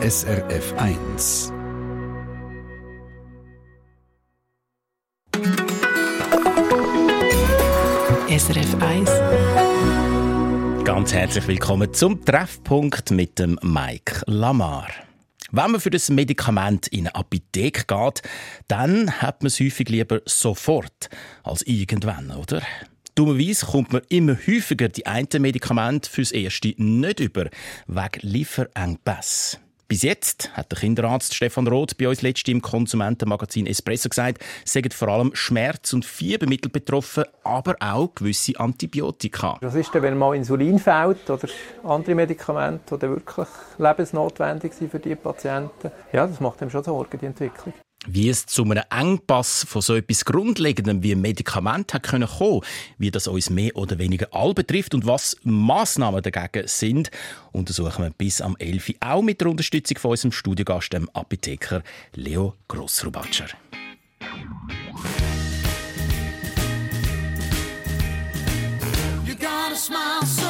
SRF 1. SRF 1. Ganz herzlich willkommen zum Treffpunkt mit dem Mike Lamar. Wenn man für das Medikament in eine Apotheke geht, dann hat man es häufig lieber sofort als irgendwann, oder? Dummerweise kommt man immer häufiger die einen Medikamente fürs Erste nicht über, wegen Lieferengpässe. Bis jetzt, hat der Kinderarzt Stefan Roth bei uns letztens im Konsumentenmagazin Espresso gesagt, sind vor allem Schmerz- und Fiebermittel betroffen, aber auch gewisse Antibiotika. Was ist denn, wenn mal Insulin fehlt oder andere Medikamente, die wirklich lebensnotwendig sind für die Patienten? Ja, das macht einem schon Sorgen, die Entwicklung. Wie es zu einem Engpass von so etwas Grundlegendem wie Medikament hat können kommen, wie das uns mehr oder weniger all betrifft und was Massnahmen dagegen sind, untersuchen wir bis am 11. auch mit der Unterstützung von unserem Studiogast, dem Apotheker Leo Grossrubatscher. You got a smile so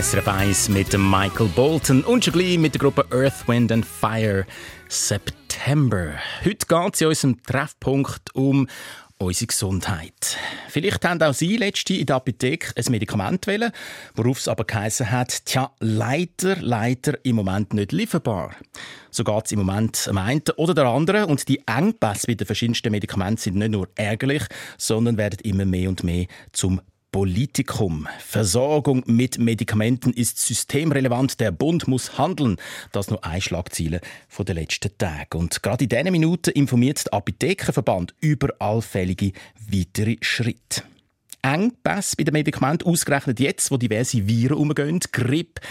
SRF 1 mit Michael Bolton und schon gleich mit der Gruppe Earth, Wind and Fire September. Heute geht es in unserem Treffpunkt um unsere Gesundheit. Vielleicht haben auch Sie letzte in der Apotheke ein Medikament wählen, worauf es aber geheißen hat, tja, leider, leider im Moment nicht lieferbar. So geht es im Moment am einen oder der anderen und die Engpässe bei den verschiedensten Medikamenten sind nicht nur ärgerlich, sondern werden immer mehr und mehr zum Politikum. Versorgung mit Medikamenten ist systemrelevant. Der Bund muss handeln. Das nur ein Schlagziele von den letzten Tagen. Und gerade in diesen Minuten informiert der Apothekerverband über allfällige weitere Schritte. Engpässe bei den Medikamenten, ausgerechnet jetzt, wo diverse Viren umgehen, Grippe,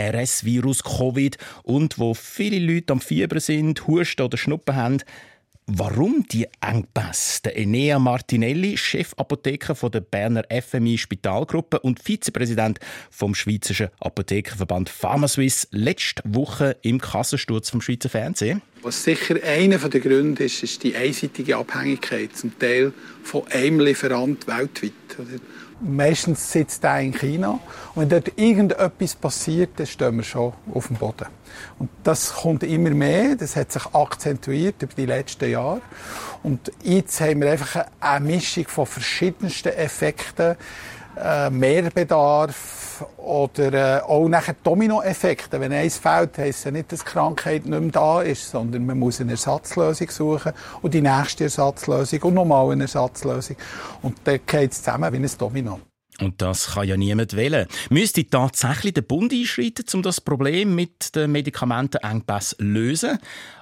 RS-Virus, Covid und wo viele Leute am Fieber sind, Husten oder Schnuppen haben. Warum die Engpässe? Der Enea Martinelli, Chefapotheker der Berner FMI Spitalgruppe und Vizepräsident vom Schweizerischen Apothekerverband PharmaSuisse, letzte Woche im Kassensturz vom Schweizer Fernsehen. Was sicher einer der Gründe ist, ist die einseitige Abhängigkeit zum Teil von einem Lieferant weltweit. Meistens sitzt er in China und wenn dort irgendetwas passiert, dann stehen wir schon auf dem Boden. Und das kommt immer mehr, das hat sich akzentuiert über die letzten Jahre. Und jetzt haben wir einfach eine Mischung von verschiedensten Effekten, äh, Mehrbedarf oder äh, auch nachher Dominoeffekte. Wenn eins fehlt, heisst ja nicht, dass die Krankheit nicht mehr da ist, sondern man muss eine Ersatzlösung suchen und die nächste Ersatzlösung und nochmal eine Ersatzlösung. Und dann geht es zusammen wie ein Domino. Und das kann ja niemand wählen. Müsste tatsächlich der Bund einschreiten, um das Problem mit den Medikamentenengpässen zu lösen?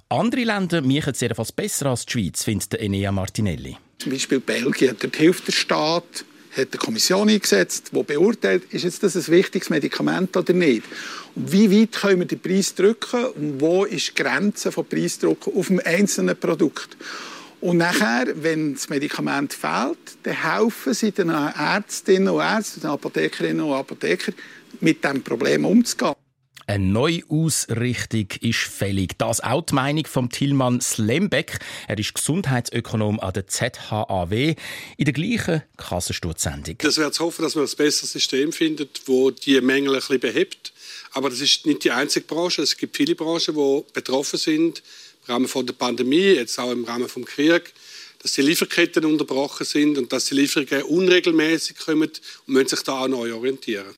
Andere Länder machen es jedenfalls besser als die Schweiz, findet Enea Martinelli. Zum Beispiel Belgien, dort hilft der Staat, hat eine Kommission eingesetzt, die beurteilt, ist jetzt das ein wichtiges Medikament oder nicht. Und wie weit können wir den Preis drücken und wo ist die Grenze von Preisdruck auf dem einzelnen Produkt. Und nachher, wenn das Medikament fehlt, dann helfen sie den Ärztinnen und Ärzten, den Apothekerinnen und Apothekern, mit diesem Problem umzugehen. Eine Neuausrichtung ist fällig. Das auch die Meinung von Tilman Slembeck. Er ist Gesundheitsökonom an der ZHAW in der gleichen Kassensturzsendung. Das wäre zu hoffen, dass man ein besseres System findet, wo die Mängel ein bisschen behebt. Aber das ist nicht die einzige Branche. Es gibt viele Branchen, die betroffen sind im Rahmen von der Pandemie, jetzt auch im Rahmen vom Krieg, dass die Lieferketten unterbrochen sind und dass die Lieferungen unregelmäßig kommen und müssen sich da auch neu orientieren.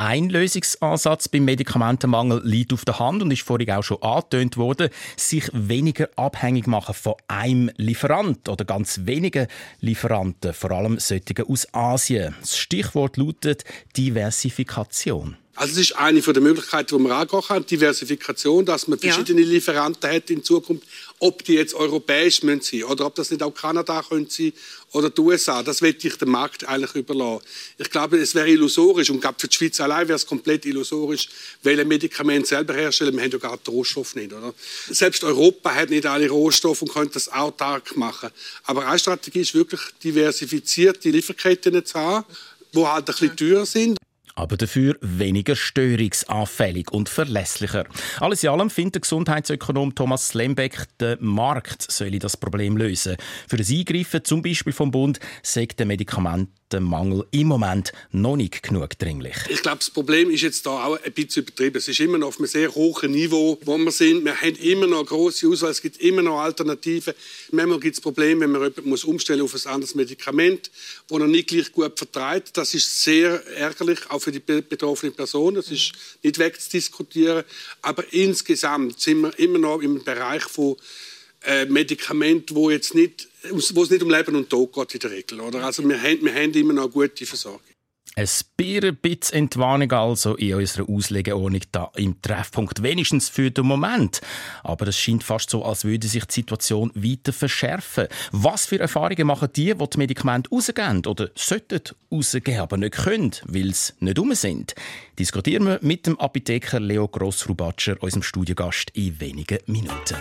Ein Lösungsansatz beim Medikamentenmangel liegt auf der Hand und ist vorhin auch schon angetönt worden, sich weniger abhängig machen von einem Lieferant oder ganz wenigen Lieferanten, vor allem solche aus Asien. Das Stichwort lautet Diversifikation. Also das ist eine der Möglichkeiten, die man angehen kann, Diversifikation, dass man verschiedene ja. Lieferanten hat in Zukunft, ob die jetzt europäisch sein müssen oder ob das nicht auch Kanada können sein oder die USA. Das will ich dem Markt eigentlich überlassen. Ich glaube, es wäre illusorisch und glaube für die Schweiz allein wäre es komplett illusorisch, weil ein Medikament selber herstellen, wir haben ja gar den Rohstoff nicht. Oder? Selbst Europa hat nicht alle Rohstoffe und könnte das autark machen. Aber eine Strategie ist wirklich diversifizierte Lieferketten zu haben, die halt ein bisschen teurer sind aber dafür weniger störungsanfällig und verlässlicher. Alles in allem findet der Gesundheitsökonom Thomas Slembeck, der Markt solle das Problem lösen. Für das Eingreifen zum Beispiel vom Bund sagt der Medikamentenmangel im Moment noch nicht genug dringlich. Ich glaube, das Problem ist jetzt da auch ein bisschen übertrieben. Es ist immer noch auf einem sehr hohen Niveau, wo wir sind. Wir haben immer noch große Auswahl, es gibt immer noch Alternativen. Manchmal gibt es Probleme, wenn man jemanden muss umstellen auf ein anderes Medikament, das er nicht gleich gut vertreibt. Das ist sehr ärgerlich, auch für die betroffene Person. Das ist nicht wegzudiskutieren. Aber insgesamt sind wir immer noch im Bereich von äh, Medikamenten, wo jetzt nicht, wo es nicht um Leben und Tod geht in der Regel. Oder? Also wir haben, wir haben immer noch gute Versorgung. Ein bisschen Entwarnung also in unserer Auslegeordnung da im Treffpunkt, wenigstens für den Moment. Aber es scheint fast so, als würde sich die Situation weiter verschärfen. Was für Erfahrungen machen die, die die Medikamente rausgeben oder sollten rausgeben, aber nicht können, weil sie nicht um sind? Diskutieren wir mit dem Apotheker Leo Grossrubatscher, unserem Studiogast, in wenigen Minuten.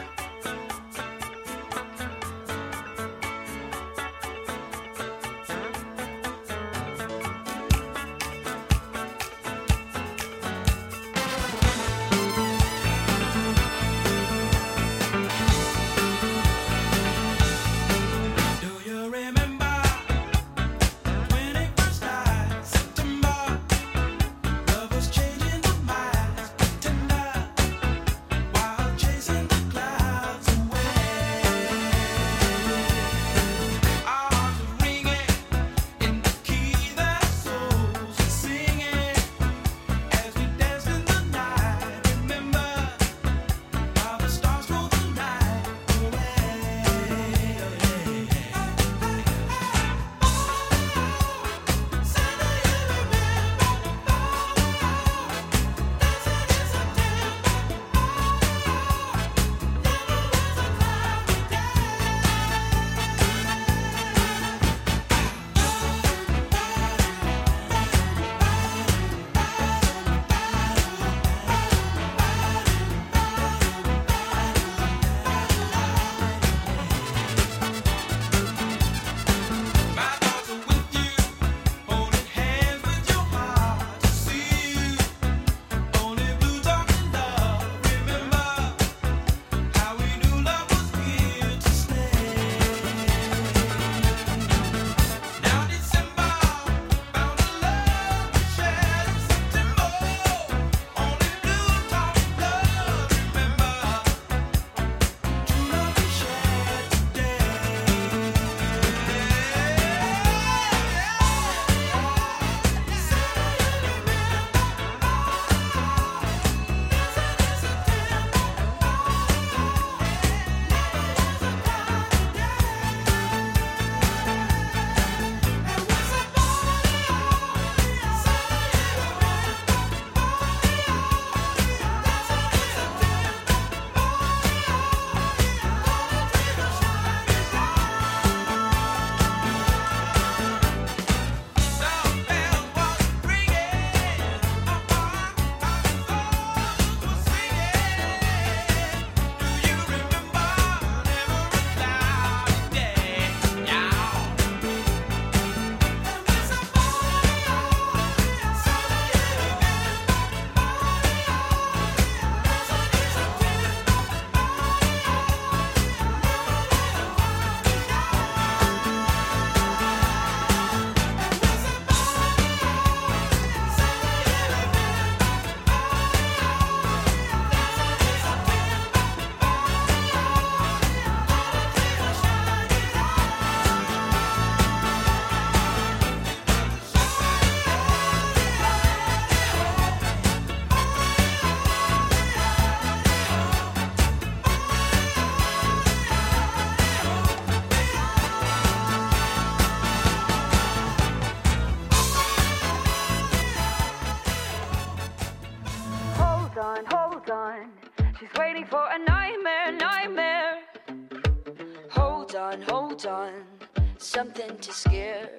Something to scare.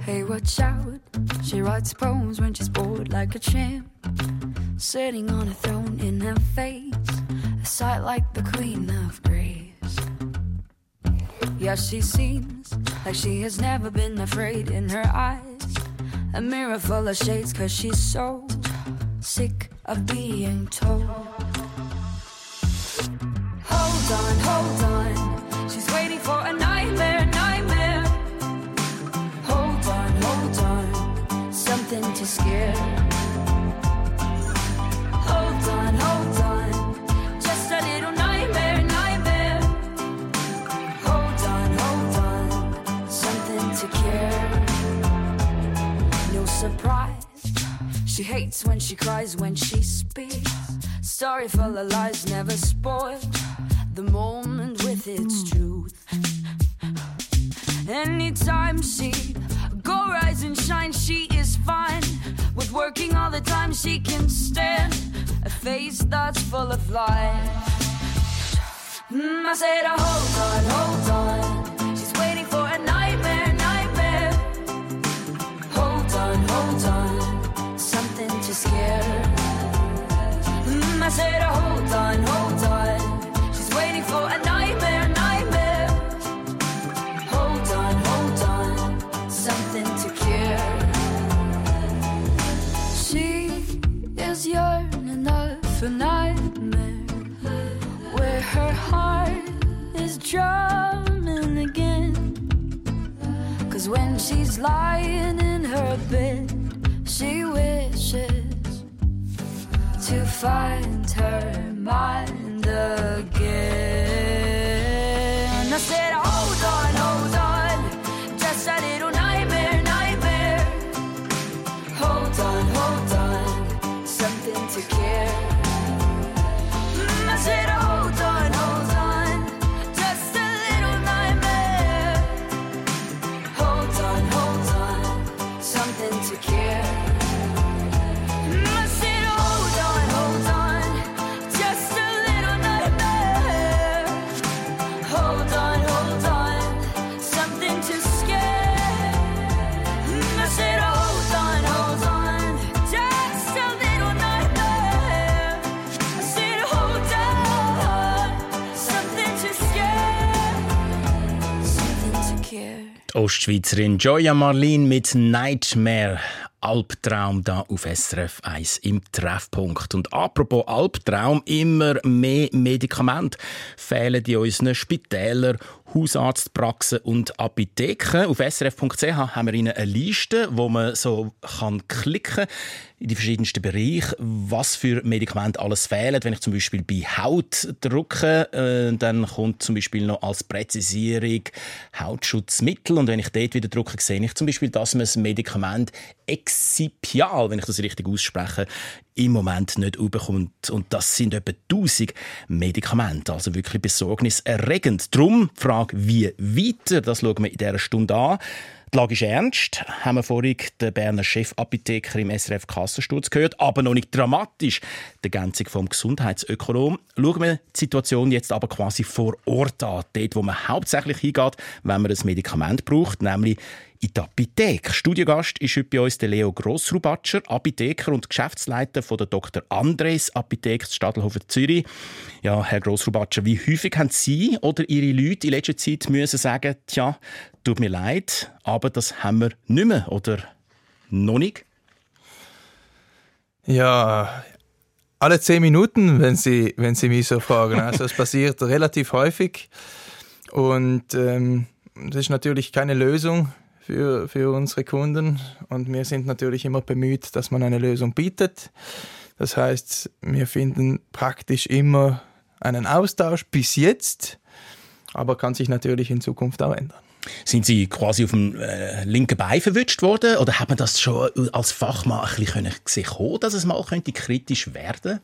Hey, watch out. She writes poems when she's bored like a champ. Sitting on a throne in her face, a sight like the queen of grace. Yeah, she seems like she has never been afraid in her eyes. A mirror full of shades, cause she's so sick of being told. Hold on, hold on. She's waiting for a Something to scare. Hold on, hold on. Just a little nightmare, nightmare. Hold on, hold on. Something to care. No surprise. She hates when she cries, when she speaks. Sorry for the lies, never spoiled. The moment with its truth. Anytime she rise and shine, she is fine. With working all the time, she can stand a face that's full of life. Mm, I said, oh, hold on, hold on. She's waiting for a nightmare, nightmare. Hold on, hold on. Something to scare. Mm, I said, oh, hold on, hold on. She's waiting for a nightmare. For nightmare where her heart is drumming again. Cause when she's lying in her bed, she wishes to find her mind again. I said, hold on, hold on, just a little nightmare, nightmare. Hold on, hold on, something to care. Ostschweizerin Joya Marlin mit Nightmare. Albtraum da auf SRF 1 im Treffpunkt. Und apropos Albtraum, immer mehr Medikamente fehlen in unseren Spitälern, Hausarztpraxen und Apotheken. Auf srf.ch haben wir Ihnen eine Liste, wo man so kann klicken in die verschiedensten Bereiche, was für Medikamente alles fehlen. Wenn ich zum Beispiel bei Haut drücke, äh, dann kommt zum Beispiel noch als Präzisierung Hautschutzmittel. Und wenn ich dort wieder drücke, sehe ich zum Beispiel, dass man das Medikament Exipial, wenn ich das richtig ausspreche, im Moment nicht bekommt. Und das sind etwa 1000 Medikamente. Also wirklich besorgniserregend. Drum die Frage, wie weiter, das schauen wir in dieser Stunde an. Die Lage ist ernst, haben wir vorhin den Berner Chefapotheker im SRF Kassensturz gehört, aber noch nicht dramatisch. Die Ergänzung vom Gesundheitsökonom. Schauen wir die Situation jetzt aber quasi vor Ort an, dort, wo man hauptsächlich hingeht, wenn man ein Medikament braucht, nämlich in die Apotheke. Studiogast ist heute bei uns der Leo Grossrubatscher, Apotheker und Geschäftsleiter von der Dr. Andres Apotheke Stadelhofer Zürich. Ja, Herr Grossrubatscher, wie häufig haben Sie oder Ihre Leute in letzter Zeit müssen sagen, tja, tut mir leid, aber das haben wir nicht mehr oder noch nicht? Ja, alle zehn Minuten, wenn Sie, wenn Sie mich so fragen. Also es passiert relativ häufig und ähm, das ist natürlich keine Lösung für, für unsere Kunden und wir sind natürlich immer bemüht, dass man eine Lösung bietet. Das heißt, wir finden praktisch immer einen Austausch bis jetzt, aber kann sich natürlich in Zukunft auch ändern. Sind Sie quasi auf dem äh, linken Bein verwünscht worden oder hat man das schon als Fachmann ein bisschen gesehen, dass es mal könnte kritisch werden?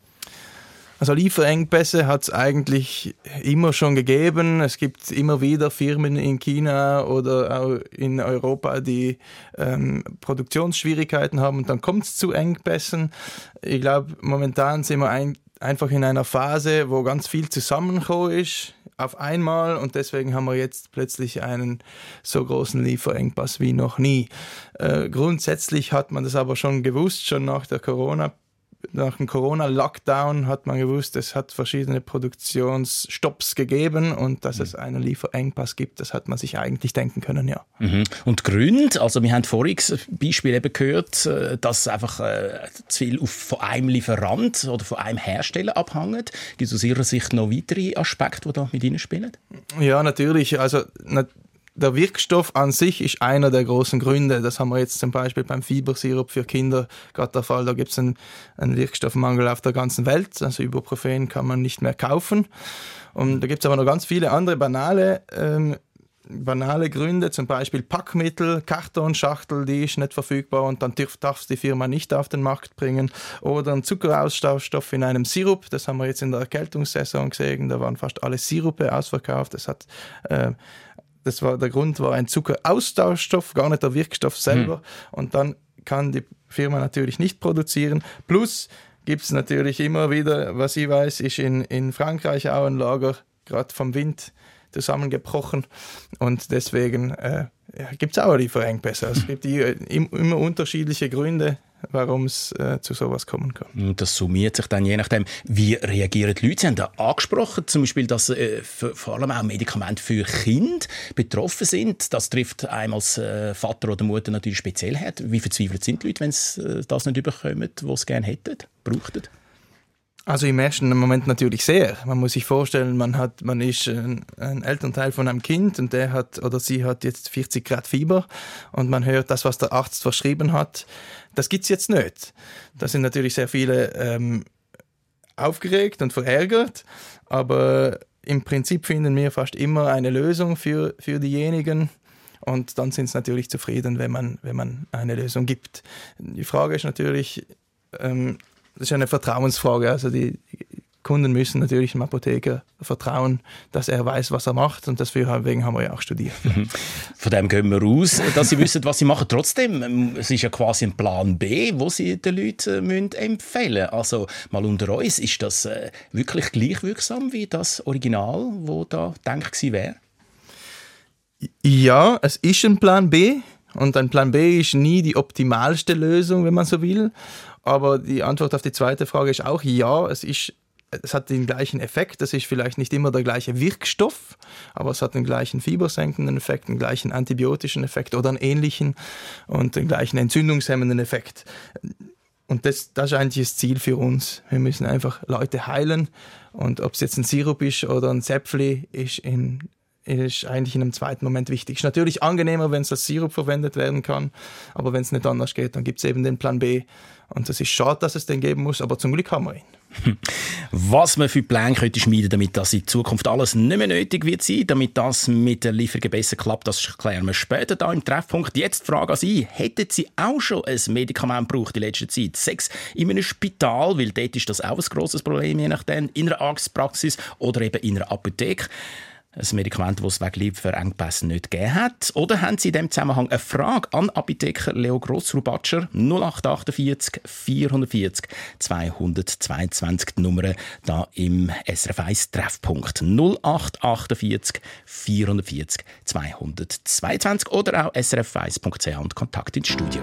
Also Lieferengpässe hat es eigentlich immer schon gegeben. Es gibt immer wieder Firmen in China oder auch in Europa, die ähm, Produktionsschwierigkeiten haben und dann kommt es zu Engpässen. Ich glaube, momentan sind wir ein, einfach in einer Phase, wo ganz viel zusammengekommen ist. Auf einmal und deswegen haben wir jetzt plötzlich einen so großen Lieferengpass wie noch nie. Äh, grundsätzlich hat man das aber schon gewusst, schon nach der Corona nach dem Corona-Lockdown hat man gewusst, es hat verschiedene Produktionsstopps gegeben und dass es einen Lieferengpass gibt, das hat man sich eigentlich denken können, ja. Mhm. Und Gründe, also wir haben vorhin Beispiel eben gehört, äh, dass einfach äh, zu viel von einem Lieferant oder von einem Hersteller abhängt. Gibt es aus Ihrer Sicht noch weitere Aspekte, die da mit Ihnen spielen? Ja, natürlich. Also der Wirkstoff an sich ist einer der großen Gründe. Das haben wir jetzt zum Beispiel beim Fiebersirup für Kinder gerade der Fall. Da gibt es einen, einen Wirkstoffmangel auf der ganzen Welt. Also Ibuprofen kann man nicht mehr kaufen. Und da gibt es aber noch ganz viele andere banale ähm, banale Gründe, zum Beispiel Packmittel, Kartonschachtel, die ist nicht verfügbar und dann darf, darf die Firma nicht auf den Markt bringen. Oder ein Zuckerausstoff in einem Sirup, das haben wir jetzt in der Erkältungssaison gesehen, da waren fast alle Sirupe ausverkauft. Das hat äh, das war, der Grund war ein Zuckeraustauschstoff, gar nicht der Wirkstoff selber. Und dann kann die Firma natürlich nicht produzieren. Plus gibt es natürlich immer wieder, was ich weiß, ist in, in Frankreich auch ein Lager, gerade vom Wind zusammengebrochen. Und deswegen äh, ja, gibt es auch Lieferengpässe. Also es gibt die, äh, im- immer unterschiedliche Gründe, warum es äh, zu sowas kommen kann. Das summiert sich dann je nachdem, wie reagieren die Leute. Sie haben da angesprochen, zum Beispiel, dass äh, vor allem auch Medikamente für Kinder betroffen sind. Das trifft einem als äh, Vater oder Mutter natürlich speziell hart. Wie verzweifelt sind die Leute, wenn sie äh, das nicht bekommen, was sie gerne hätten, brauchten? Also im ersten Moment natürlich sehr. Man muss sich vorstellen, man hat, man ist ein, ein Elternteil von einem Kind und der hat oder sie hat jetzt 40 Grad Fieber und man hört das, was der Arzt verschrieben hat. Das gibt's jetzt nicht. Da sind natürlich sehr viele ähm, aufgeregt und verärgert, aber im Prinzip finden wir fast immer eine Lösung für, für diejenigen. Und dann sind sie natürlich zufrieden, wenn man, wenn man eine Lösung gibt. Die Frage ist natürlich, ähm, das ist eine Vertrauensfrage. Also die Kunden müssen natürlich dem Apotheker vertrauen, dass er weiß, was er macht. Und deswegen haben wir ja auch studiert. Von dem gehen wir aus, dass sie wissen, was sie machen. Trotzdem, es ist ja quasi ein Plan B, wo sie den Leuten äh, müssen empfehlen. Also mal unter uns, ist das äh, wirklich gleich wirksam wie das Original, wo da denkt wäre? Ja, es ist ein Plan B. Und ein Plan B ist nie die optimalste Lösung, wenn man so will. Aber die Antwort auf die zweite Frage ist auch ja, es ist es hat den gleichen Effekt. Das ist vielleicht nicht immer der gleiche Wirkstoff, aber es hat den gleichen fiebersenkenden Effekt, den gleichen antibiotischen Effekt oder einen ähnlichen und den gleichen entzündungshemmenden Effekt. Und das, das ist eigentlich das Ziel für uns. Wir müssen einfach Leute heilen. Und ob es jetzt ein Sirup ist oder ein Zäpfli, ist, in, ist eigentlich in einem zweiten Moment wichtig. Ist natürlich angenehmer, wenn es als Sirup verwendet werden kann. Aber wenn es nicht anders geht, dann gibt es eben den Plan B. Und das ist schade, dass es den geben muss, aber zum Glück haben wir ihn. Was man für Pläne könnte schmieden, damit das in Zukunft alles nicht mehr nötig wird sein, damit das mit der Lieferung besser klappt, das klären wir später da im Treffpunkt. Jetzt Frage an Sie, hätten Sie auch schon ein Medikament gebraucht in letzter Zeit? Sex in einem Spital, weil dort ist das auch ein grosses Problem, je nachdem, in einer Arztpraxis oder eben in einer Apotheke. Ein Medikament, das es wegen Lieferengpässen nicht gegeben hat? Oder haben Sie in diesem Zusammenhang eine Frage an Apotheker Leo Grossrubatscher 0848 440 222 die Nummer da im SRF 1 Treffpunkt 0848 440 222 oder auch srf1.ch und Kontakt ins Studio.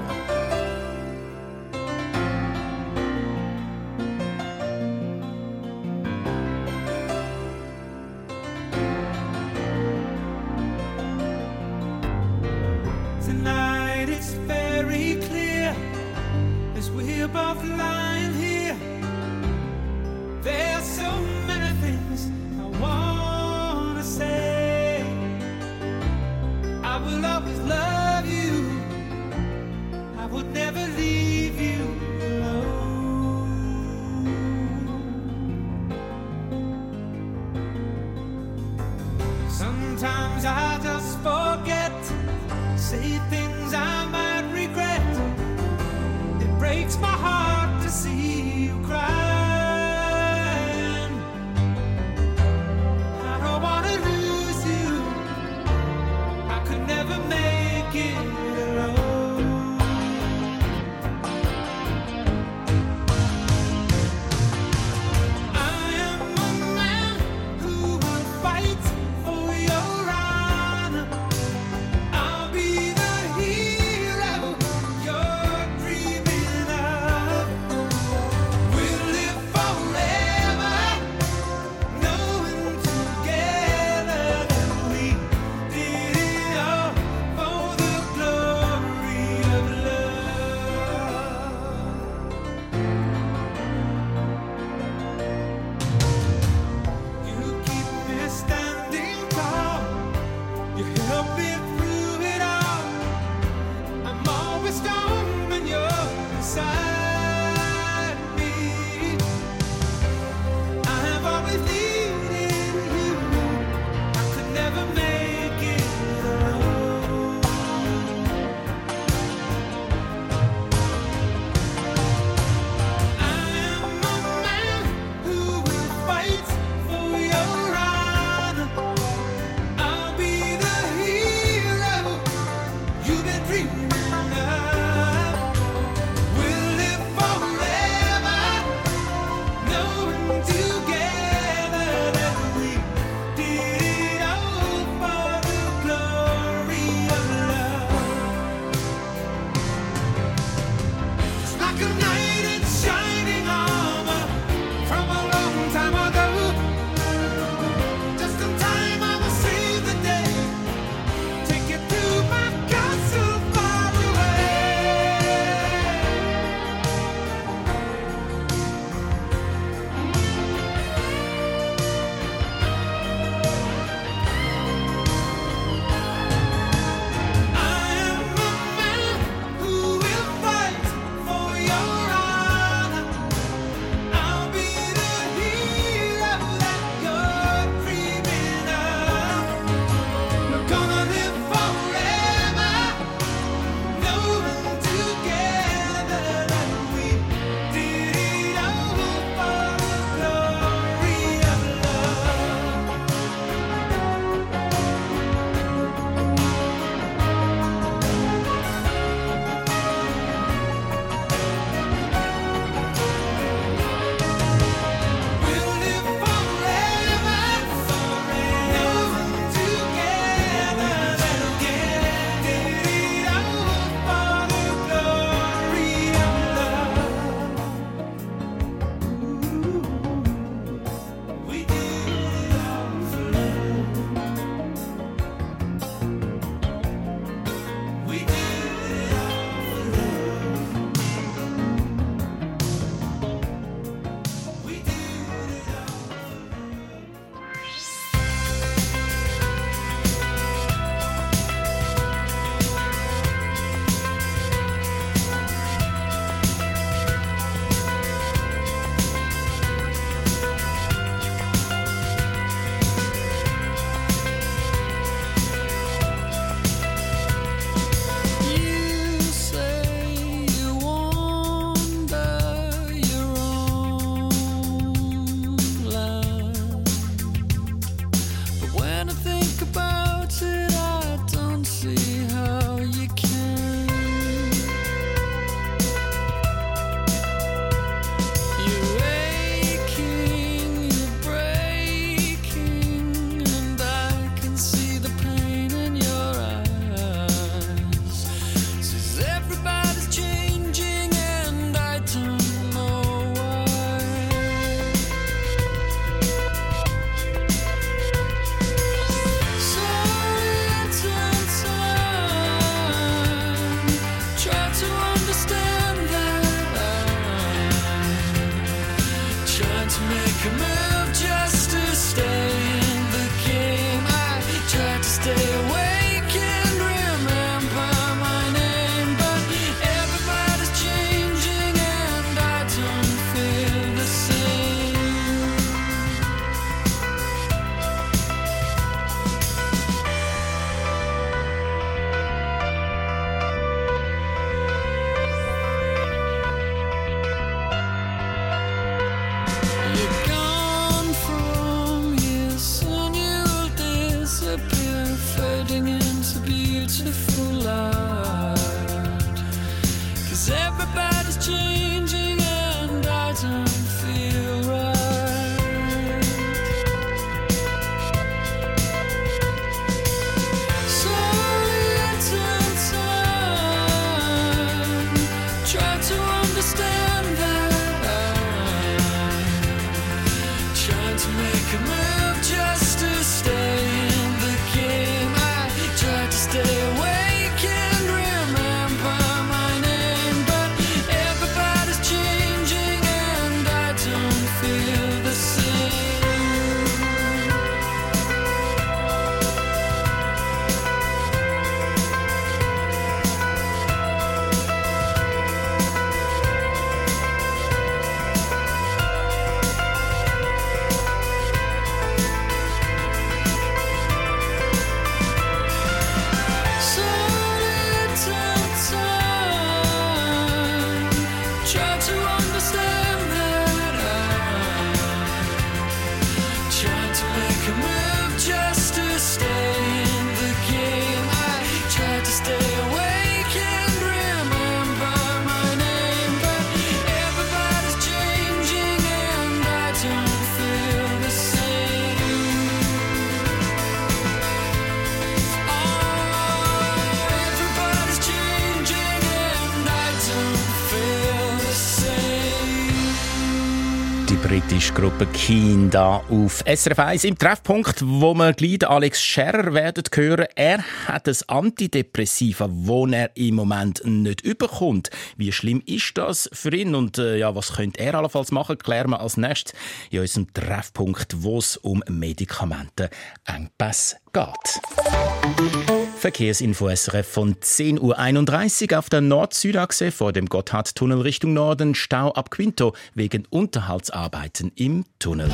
britische Gruppe Keen da auf SRF 1 im Treffpunkt, wo wir gleich Alex Scherer werden hören. Er hat das Antidepressiva, wo er im Moment nicht überkommt. Wie schlimm ist das für ihn und äh, ja, was könnte er allenfalls machen? Klären wir als nächstes in unserem Treffpunkt, wo es um Medikamentenengpässe geht. Verkehrsinfo SRF von 10.31 Uhr auf der Nord-Südachse vor dem Gotthardtunnel Richtung Norden Stau ab Quinto wegen Unterhaltsarbeiten im Tunnel.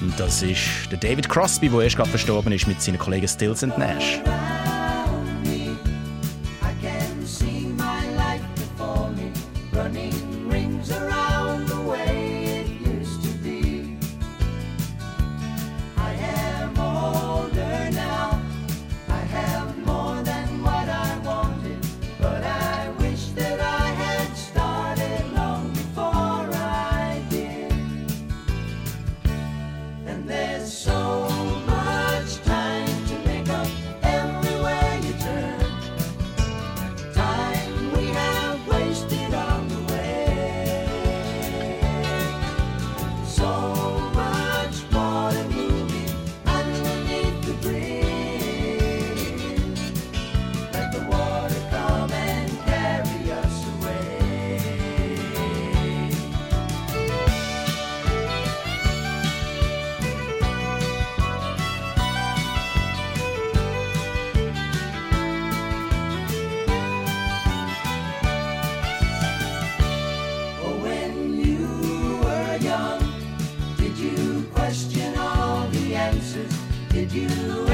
Und das ist der David Crosby, der erst gerade verstorben ist mit seinen Kollegen Stills und Nash. you.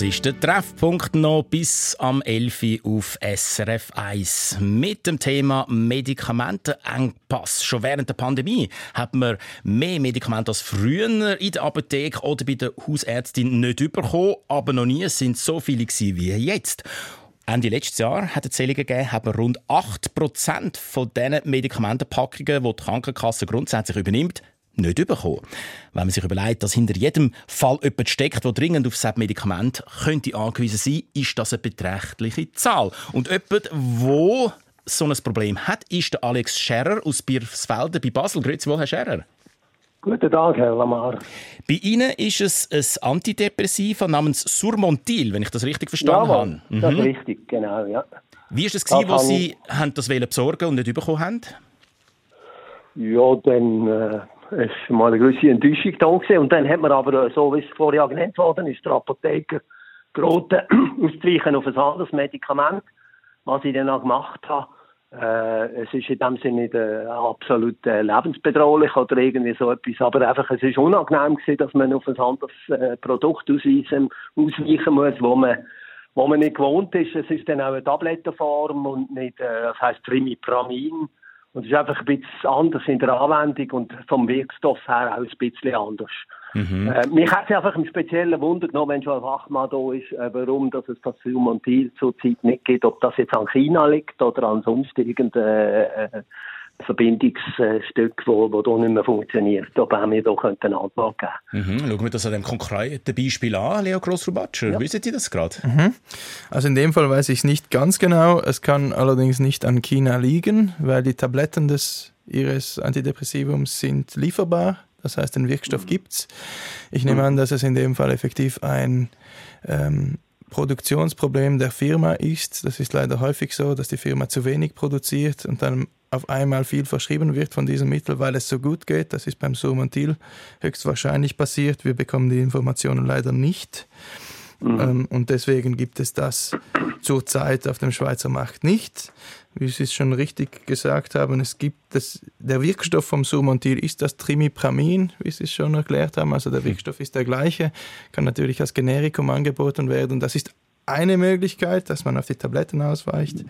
Das ist der Treffpunkt noch bis am 11. Uhr auf SRF 1 mit dem Thema Medikamentenengpass. Schon während der Pandemie hat man mehr Medikamente als früher in der Apotheke oder bei der Hausärztin nicht bekommen, aber noch nie sind so viele wie jetzt. Ende letztes Jahr hat es Zählungen gegeben, haben rund 8% von diesen Medikamentenpackungen, die die Krankenkasse grundsätzlich übernimmt, nicht bekommen. Wenn man sich überlegt, dass hinter jedem Fall jemand steckt, der dringend auf das Medikament könnte angewiesen sein, ist das eine beträchtliche Zahl. Und jemand, wo so ein Problem hat, ist der Alex Scherrer aus Biersfelden bei Basel. Grüezi wohl, Herr Scherrer. Guten Tag, Herr Lamar. Bei Ihnen ist es ein Antidepressiva namens Surmontil, wenn ich das richtig verstanden Jawohl, habe. Mhm. das ist richtig, genau, ja. Wie war es, Das kann Sie haben das besorgen und nicht bekommen haben? Ja, dann äh, ist mal eine gewisse Enttäuschung da gewesen. Und dann hat man aber, äh, so wie es vorher genannt worden ist, der Apotheker geraten, auszuweichen auf ein anderes Medikament, was ich dann auch gemacht habe. Äh, es ist in dem Sinne nicht äh, absolut äh, lebensbedrohlich oder irgendwie so etwas, aber einfach, es ist unangenehm gewesen, dass man auf ein anderes äh, Produkt ausweisen, ausweichen muss, wo man wo man nicht gewohnt ist. Es ist dann auch eine Tablettenform und nicht, äh, das heisst Trimipramin. Und es ist einfach ein bisschen anders in der Anwendung und vom Wirkstoff her auch ein bisschen anders. Äh, mich hat es einfach im Speziellen Wunder genommen, wenn schon ein Fachmann da ist, äh, warum dass es das Silmontil zurzeit nicht gibt, ob das jetzt an China liegt oder an sonst irgendein äh, Verbindungsstück, wo, wo da nicht mehr funktioniert. Ob wir mir da könnten eine Antwort geben Mhm. Schauen wir das an dem konkreten Beispiel an, Leo Grossrubatscher. Wissen Sie das gerade? Mhm. Also in dem Fall weiß ich es nicht ganz genau. Es kann allerdings nicht an China liegen, weil die Tabletten des ihres Antidepressivums sind lieferbar. Das heißt, den Wirkstoff gibt's. Ich nehme an, dass es in dem Fall effektiv ein ähm, Produktionsproblem der Firma ist. Das ist leider häufig so, dass die Firma zu wenig produziert und dann auf einmal viel verschrieben wird von diesem Mittel, weil es so gut geht. Das ist beim Surmontil höchstwahrscheinlich passiert. Wir bekommen die Informationen leider nicht. Ähm, und deswegen gibt es das zurzeit auf dem Schweizer Markt nicht. Wie Sie es schon richtig gesagt haben, es gibt das, der Wirkstoff vom Surmontil ist das Trimipramin, wie Sie es schon erklärt haben. Also der Wirkstoff ist der gleiche, kann natürlich als Generikum angeboten werden. Das ist eine Möglichkeit, dass man auf die Tabletten ausweicht.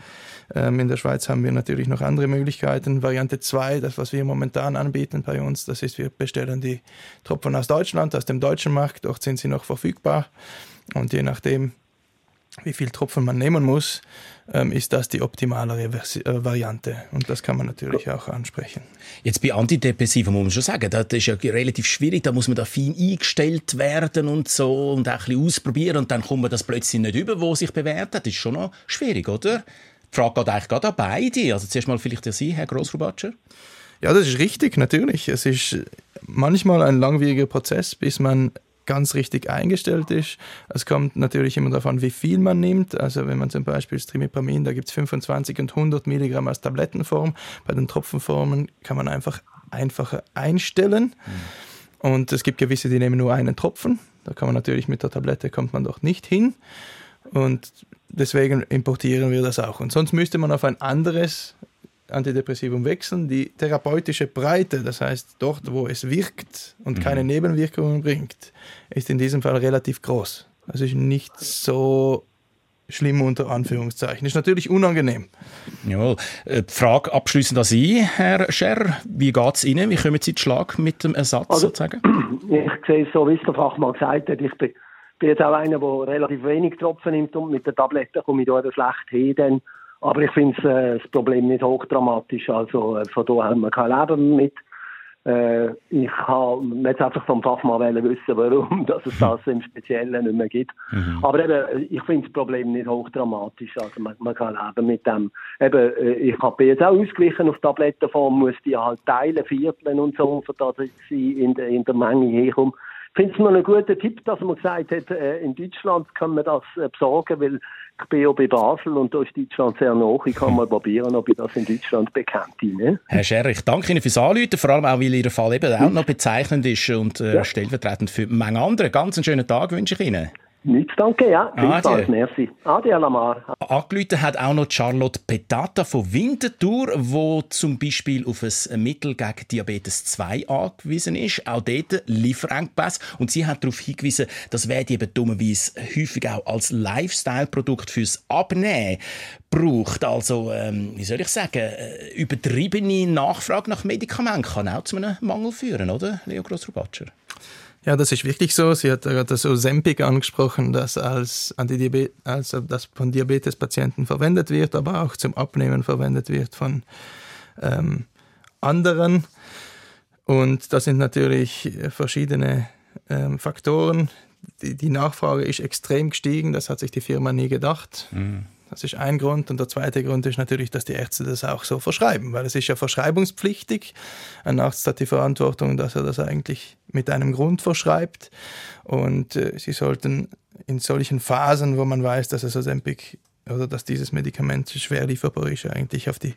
Ähm, in der Schweiz haben wir natürlich noch andere Möglichkeiten. Variante 2, das, was wir momentan anbieten bei uns, das ist, wir bestellen die Tropfen aus Deutschland, aus dem deutschen Markt. Dort sind sie noch verfügbar. Und je nachdem, wie viel Tropfen man nehmen muss, ähm, ist das die optimalere äh, Variante. Und das kann man natürlich auch ansprechen. Jetzt bei Antidepressiva muss man schon sagen, das ist ja relativ schwierig, da muss man da fein eingestellt werden und so und auch ein bisschen ausprobieren und dann kommt man das plötzlich nicht über, wo sich bewährt hat. Das ist schon noch schwierig, oder? Die Frage geht eigentlich gerade an beide. Also zuerst mal vielleicht an Sie, Herr Grossrubatscher. Ja, das ist richtig, natürlich. Es ist manchmal ein langwieriger Prozess, bis man ganz richtig eingestellt ist. Es kommt natürlich immer darauf an, wie viel man nimmt. Also wenn man zum Beispiel das Trimipramin, da gibt es 25 und 100 Milligramm als Tablettenform. Bei den Tropfenformen kann man einfach einfacher einstellen. Und es gibt gewisse, die nehmen nur einen Tropfen. Da kann man natürlich mit der Tablette kommt man doch nicht hin. Und deswegen importieren wir das auch. Und sonst müsste man auf ein anderes Antidepressivum wechseln. Die therapeutische Breite, das heißt dort, wo es wirkt und keine Nebenwirkungen bringt, ist in diesem Fall relativ groß. Das ist nicht so schlimm unter Anführungszeichen. Ist natürlich unangenehm. Jawohl. Äh, Die Frage abschließend an Sie, Herr Scherr. Wie geht es Ihnen? Wie kommen Sie in den Schlag mit dem Ersatz Also- sozusagen? Ich sehe es so, wie es der Fachmann gesagt hat. Ich bin, bin jetzt auch einer, der relativ wenig Tropfen nimmt und mit der Tablette komme ich da schlecht hin. Dann. Aber ich finde äh, das Problem nicht hochdramatisch. Also äh, von daher haben wir kein Leben mit. Äh, ich habe jetzt einfach vom Fachmann wissen, warum dass es das im Speziellen nicht mehr gibt. Aber eben, ich finde das Problem nicht hochdramatisch. Also man, man kann leben mit dem. Eben, äh, ich habe jetzt auch ausgeglichen auf Tablettenform, muss die halt teilen, vierteln und so, für dass ich in der, in der Menge herkomme. Ich finde es noch einen guten Tipp, dass man gesagt hat, äh, in Deutschland kann man das äh, besorgen, weil ich bin ja bei Basel und da ist Deutschland sehr nah. Ich kann mal probieren, ob ich das in Deutschland bekannt ne? Herr Scherr, ich danke Ihnen fürs Anrufen, vor allem auch, weil Ihr Fall eben auch noch bezeichnend ist und äh, stellvertretend für Menge andere. Ganz einen schönen Tag wünsche ich Ihnen. Nichts danke, ja. Vielfalt, merci. Adi Alamar. Angerufen hat auch noch Charlotte Petata von Winterthur, wo zum Beispiel auf ein Mittel gegen Diabetes 2 angewiesen ist. Auch dort Lieferengpass. Und sie hat darauf hingewiesen, das werde eben dummerweise häufig auch als Lifestyle-Produkt fürs Abnehmen braucht. Also, ähm, wie soll ich sagen, äh, übertriebene Nachfrage nach Medikamenten kann auch zu einem Mangel führen, oder, Leo Grossrubatscher? Ja, das ist wirklich so. Sie hat gerade das Ozempic angesprochen, das als Antidiabetes, also das von Diabetespatienten verwendet wird, aber auch zum Abnehmen verwendet wird von ähm, anderen. Und das sind natürlich verschiedene ähm, Faktoren. Die, die Nachfrage ist extrem gestiegen, das hat sich die Firma nie gedacht. Das ist ein Grund. Und der zweite Grund ist natürlich, dass die Ärzte das auch so verschreiben, weil es ist ja verschreibungspflichtig. Ein Arzt hat die Verantwortung, dass er das eigentlich mit einem Grund verschreibt. Und äh, sie sollten in solchen Phasen, wo man weiß, dass es Ozempic oder dass dieses Medikament schwer lieferbar ist, eigentlich auf die,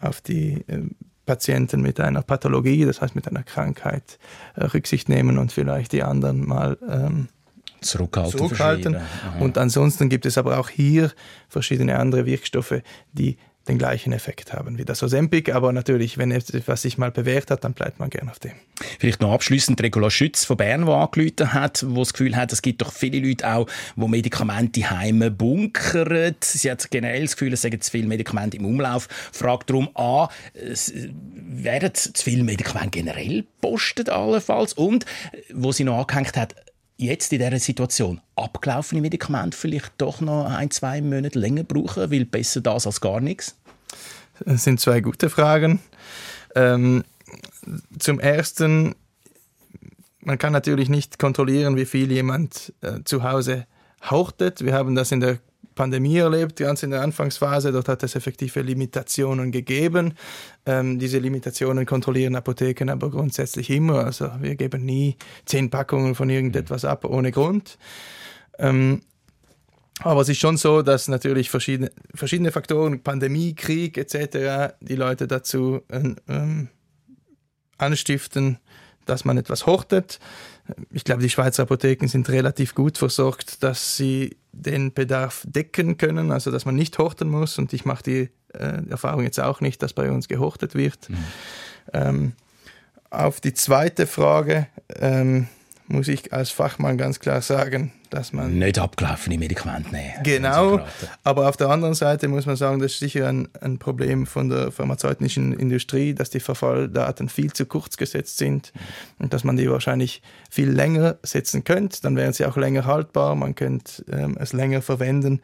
auf die äh, Patienten mit einer Pathologie, das heißt mit einer Krankheit, äh, Rücksicht nehmen und vielleicht die anderen mal ähm, Zurückhalten. zurückhalten. Und ansonsten gibt es aber auch hier verschiedene andere Wirkstoffe, die den gleichen Effekt haben wie das Ozempic. Aber natürlich, wenn etwas sich mal bewährt hat, dann bleibt man gern auf dem. Vielleicht noch abschließend Regula Schütz von Bern, die angerufen hat, wo das Gefühl hat, es gibt doch viele Leute auch, die Medikamente heime bunkern. Sie hat generell das Gefühl, es seien zu viele Medikamente im Umlauf. Fragt darum an, es- werden zu viele Medikamente generell gepostet allenfalls? Und, wo sie noch angehängt hat, jetzt in dieser Situation abgelaufene Medikamente vielleicht doch noch ein, zwei Monate länger brauchen, weil besser das als gar nichts? Das sind zwei gute Fragen. Ähm, zum ersten, man kann natürlich nicht kontrollieren, wie viel jemand äh, zu Hause hortet. Wir haben das in der Pandemie erlebt, ganz in der Anfangsphase. Dort hat es effektive Limitationen gegeben. Ähm, diese Limitationen kontrollieren Apotheken aber grundsätzlich immer. Also wir geben nie zehn Packungen von irgendetwas ab ohne Grund. Ähm, aber es ist schon so, dass natürlich verschiedene, verschiedene Faktoren, Pandemie, Krieg etc., die Leute dazu ähm, ähm, anstiften, dass man etwas hortet. Ich glaube, die Schweizer Apotheken sind relativ gut versorgt, dass sie den Bedarf decken können, also dass man nicht horten muss. Und ich mache die äh, Erfahrung jetzt auch nicht, dass bei uns gehortet wird. Ähm, auf die zweite Frage ähm, muss ich als Fachmann ganz klar sagen, dass man Nicht abgelaufene Medikamente nehmen. Genau, aber auf der anderen Seite muss man sagen, das ist sicher ein, ein Problem von der pharmazeutischen Industrie, dass die Verfalldaten viel zu kurz gesetzt sind und dass man die wahrscheinlich viel länger setzen könnte. Dann wären sie auch länger haltbar, man könnte ähm, es länger verwenden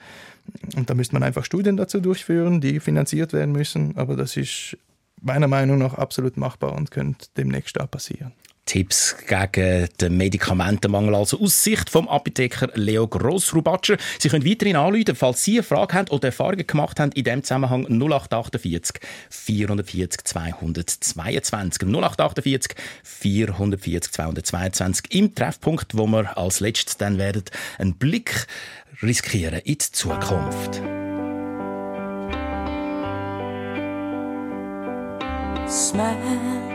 und da müsste man einfach Studien dazu durchführen, die finanziert werden müssen, aber das ist meiner Meinung nach absolut machbar und könnte demnächst auch passieren. Tipps gegen den Medikamentenmangel, also aus Sicht vom Apotheker Leo Grossrubatscher. Sie können weiterhin anrufen, falls Sie eine Frage haben oder Erfahrungen gemacht haben in diesem Zusammenhang 0848 440 222. 0848 440 222 im Treffpunkt, wo wir als letztes dann werden einen Blick riskieren in die Zukunft. Smile,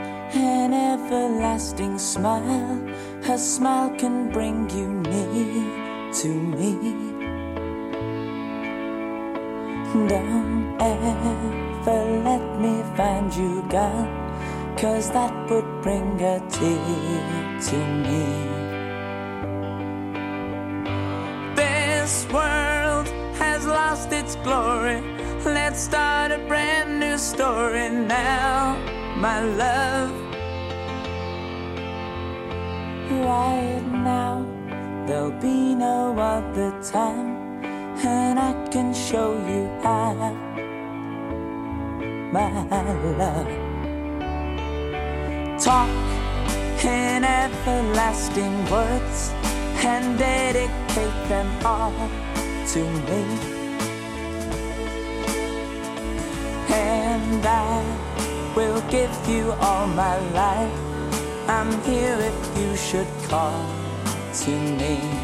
everlasting smile. Her smile can bring you near to me. Don't ever let me find you gone, cause that would bring a tear to me. This world has lost its glory. Let's start a brand new story now, my love. Right now, there'll be no other time, and I can show you how, my love. Talk in everlasting words and dedicate them all to me. And I will give you all my life. I'm here if you should call to me.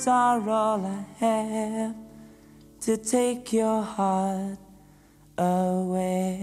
words are all I have to take your heart away.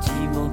ちも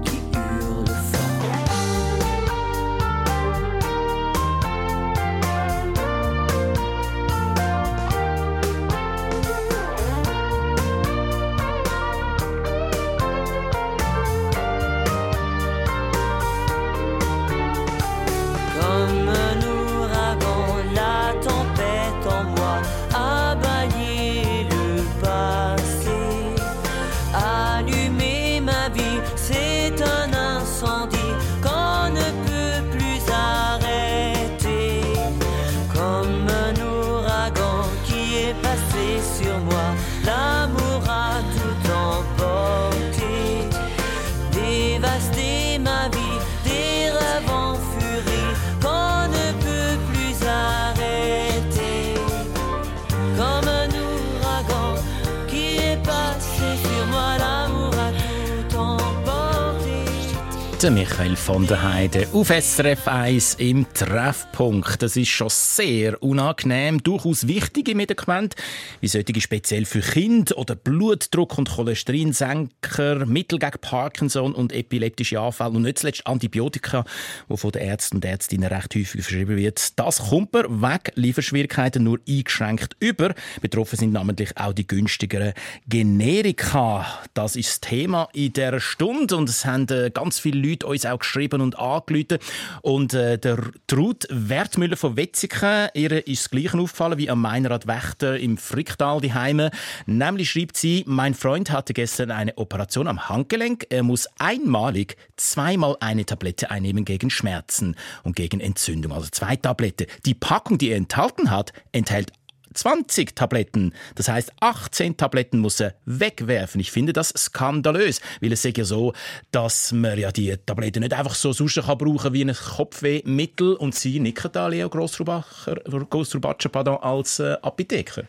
Der Michael von der Heide auf SRF 1 im Treffpunkt. Das ist schon sehr unangenehm. Durchaus wichtige Medikamente, wie solche speziell für Kinder oder Blutdruck- und Cholesterinsenker, Mittel gegen Parkinson und epileptische Anfälle und nicht zuletzt Antibiotika, die von den Ärzten und Ärztinnen recht häufig verschrieben wird. Das kommt man wegen Lieferschwierigkeiten nur eingeschränkt über. Betroffen sind namentlich auch die günstigeren Generika. Das ist das Thema in dieser Stunde und es haben äh, ganz viele Leute uns auch geschrieben und angerufen. Und äh, der Ruth Wertmüller von Wetzigen, ihr ist das Gleiche aufgefallen wie am Meinrad Wächter im Fricktal die Heime. Nämlich schreibt sie, mein Freund hatte gestern eine Operation am Handgelenk. Er muss einmalig zweimal eine Tablette einnehmen gegen Schmerzen und gegen Entzündung. Also zwei Tabletten. Die Packung, die er enthalten hat, enthält 20 Tabletten. Das heißt, 18 Tabletten muss er wegwerfen. Ich finde das skandalös, weil es ist ja so, dass man ja die Tabletten nicht einfach so sonst kann brauchen wie ein Kopfwehmittel und sie nicken da Leo Grossrubacher, pardon, als äh, Apotheker.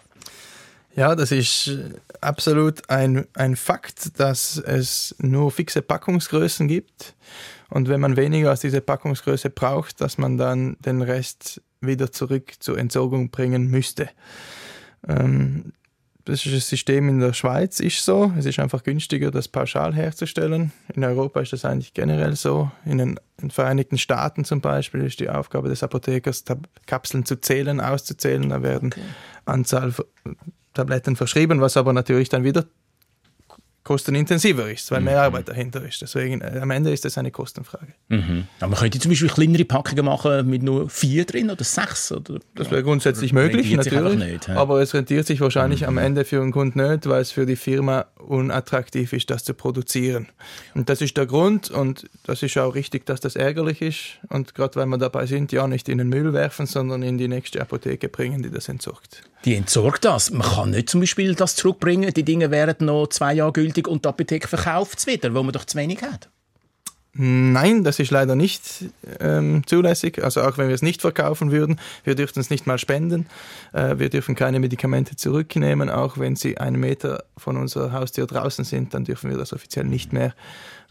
Ja, das ist äh, absolut ein, ein Fakt, dass es nur fixe Packungsgrößen gibt. Und wenn man weniger als diese Packungsgröße braucht, dass man dann den Rest wieder zurück zur Entsorgung bringen müsste. Ähm, das ist das System in der Schweiz ist so. Es ist einfach günstiger, das pauschal herzustellen. In Europa ist das eigentlich generell so. In den, in den Vereinigten Staaten zum Beispiel ist die Aufgabe des Apothekers, Tab Kapseln zu zählen, auszuzählen. Da werden Anzahl Ver- Tabletten verschrieben, was aber natürlich dann wieder kostenintensiver ist, weil mehr Arbeit dahinter ist. Deswegen äh, am Ende ist das eine Kostenfrage. Mhm. Aber man könnte zum Beispiel kleinere Packungen machen mit nur vier drin oder sechs. Oder, Das wäre grundsätzlich möglich, Rentiert sich natürlich. nicht, aber es rentiert sich wahrscheinlich am Ende für den Kunden nicht, weil es für die Firma unattraktiv ist, das zu produzieren. Und das ist der Grund und das ist auch richtig, dass das ärgerlich ist. Und gerade weil wir dabei sind, ja nicht in den Müll werfen, sondern in die nächste Apotheke bringen, die das entsorgt. Die entsorgt das. Man kann nicht zum Beispiel das zurückbringen. Die Dinge wären noch zwei Jahre gültig und die Apotheke verkauft es wieder, wo man doch zu wenig hat. Nein, das ist leider nicht ähm, zulässig. Also auch wenn wir es nicht verkaufen würden, wir dürften es nicht mal spenden. Äh, wir dürfen keine Medikamente zurücknehmen, auch wenn sie einen Meter von unserer Haustür draußen sind, dann dürfen wir das offiziell nicht mehr,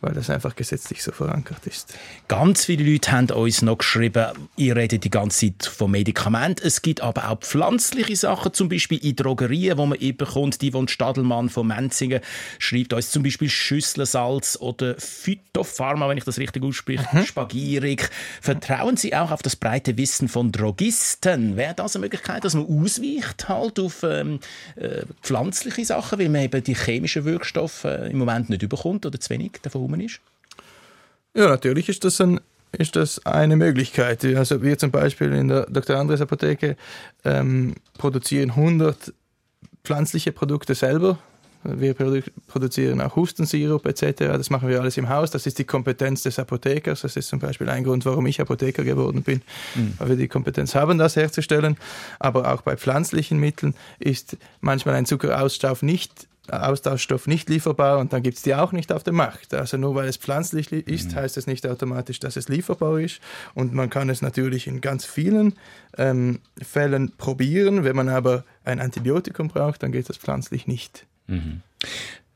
weil das einfach gesetzlich so verankert ist. Ganz viele Leute haben uns noch geschrieben, ihr redet die ganze Zeit von Medikamenten. Es gibt aber auch pflanzliche Sachen, zum Beispiel in Drogerien, wo man eben bekommt. Die von Stadelmann von Menzingen schreibt uns zum Beispiel Schüsselsalz oder Phytopharma, wenn ich das richtig ausspreche, Spagierig. Vertrauen Sie auch auf das breite Wissen von Drogisten? Wäre das eine Möglichkeit, dass man ausweicht halt auf ähm, äh, pflanzliche Sachen, weil man eben die chemischen Wirkstoffe äh, im Moment nicht überkommt oder zu wenig davon rum ist? Ja, natürlich ist das, ein, ist das eine Möglichkeit. Also wir zum Beispiel in der Dr. Andres Apotheke ähm, produzieren 100 pflanzliche Produkte selber. Wir produ produzieren auch Hustensirup etc. Das machen wir alles im Haus. Das ist die Kompetenz des Apothekers. Das ist zum Beispiel ein Grund, warum ich Apotheker geworden bin, weil wir die Kompetenz haben, das herzustellen. Aber auch bei pflanzlichen Mitteln ist manchmal ein Zuckerausstoff nicht Austauschstoff nicht lieferbar und dann gibt es die auch nicht auf dem Markt. Also nur weil es pflanzlich li- ist, heißt es nicht automatisch, dass es lieferbar ist. Und man kann es natürlich in ganz vielen ähm, Fällen probieren. Wenn man aber ein Antibiotikum braucht, dann geht das pflanzlich nicht.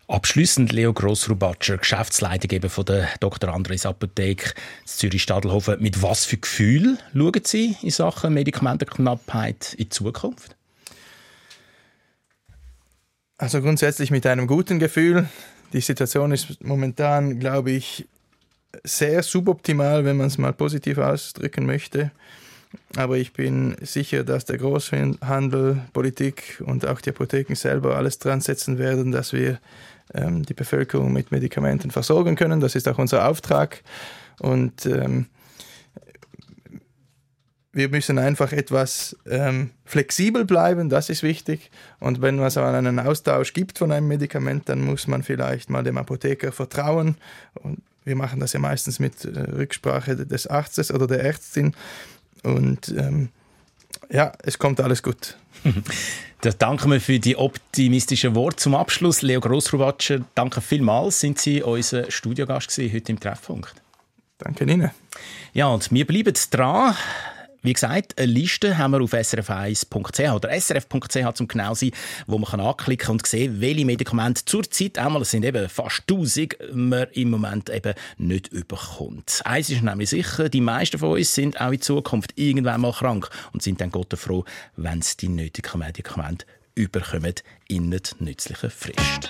Abschließend Leo Grossrubatscher, Geschäftsleiter eben von der Dr. Andres Apotheke Zürich-Stadelhofen. Mit was für Gefühl schauen Sie in Sachen Medikamentenknappheit in die Zukunft? Also grundsätzlich mit einem guten Gefühl. Die Situation ist momentan, glaube ich, sehr suboptimal, wenn man es mal positiv ausdrücken möchte. Aber ich bin sicher, dass der Großhandel, Politik und auch die Apotheken selber alles dran setzen werden, dass wir ähm, die Bevölkerung mit Medikamenten versorgen können. Das ist auch unser Auftrag. Und ähm, wir müssen einfach etwas ähm, flexibel bleiben, das ist wichtig. Und wenn es einen Austausch gibt von einem Medikament, dann muss man vielleicht mal dem Apotheker vertrauen. Und wir machen das ja meistens mit äh, Rücksprache des Arztes oder der Ärztin. Und ähm, ja, es kommt alles gut. Da danken wir für die optimistischen Worte zum Abschluss. Leo Grossrubatscher, danke vielmals. Sind Sie unser Studiogast heute im Treffpunkt? Danke Ihnen. Ja, und wir bleiben dran. Wie gesagt, eine Liste haben wir auf srf1.ch oder srf.ch zum genau sein, wo man kann anklicken und sehen, welche Medikamente zurzeit einmal es sind eben fast 1000, man im Moment eben nicht überkommt. Eins ist nämlich sicher, die meisten von uns sind auch in Zukunft irgendwann mal krank und sind dann Gott froh, wenn sie die nötigen Medikamente überkommen in nicht nützlichen Frist.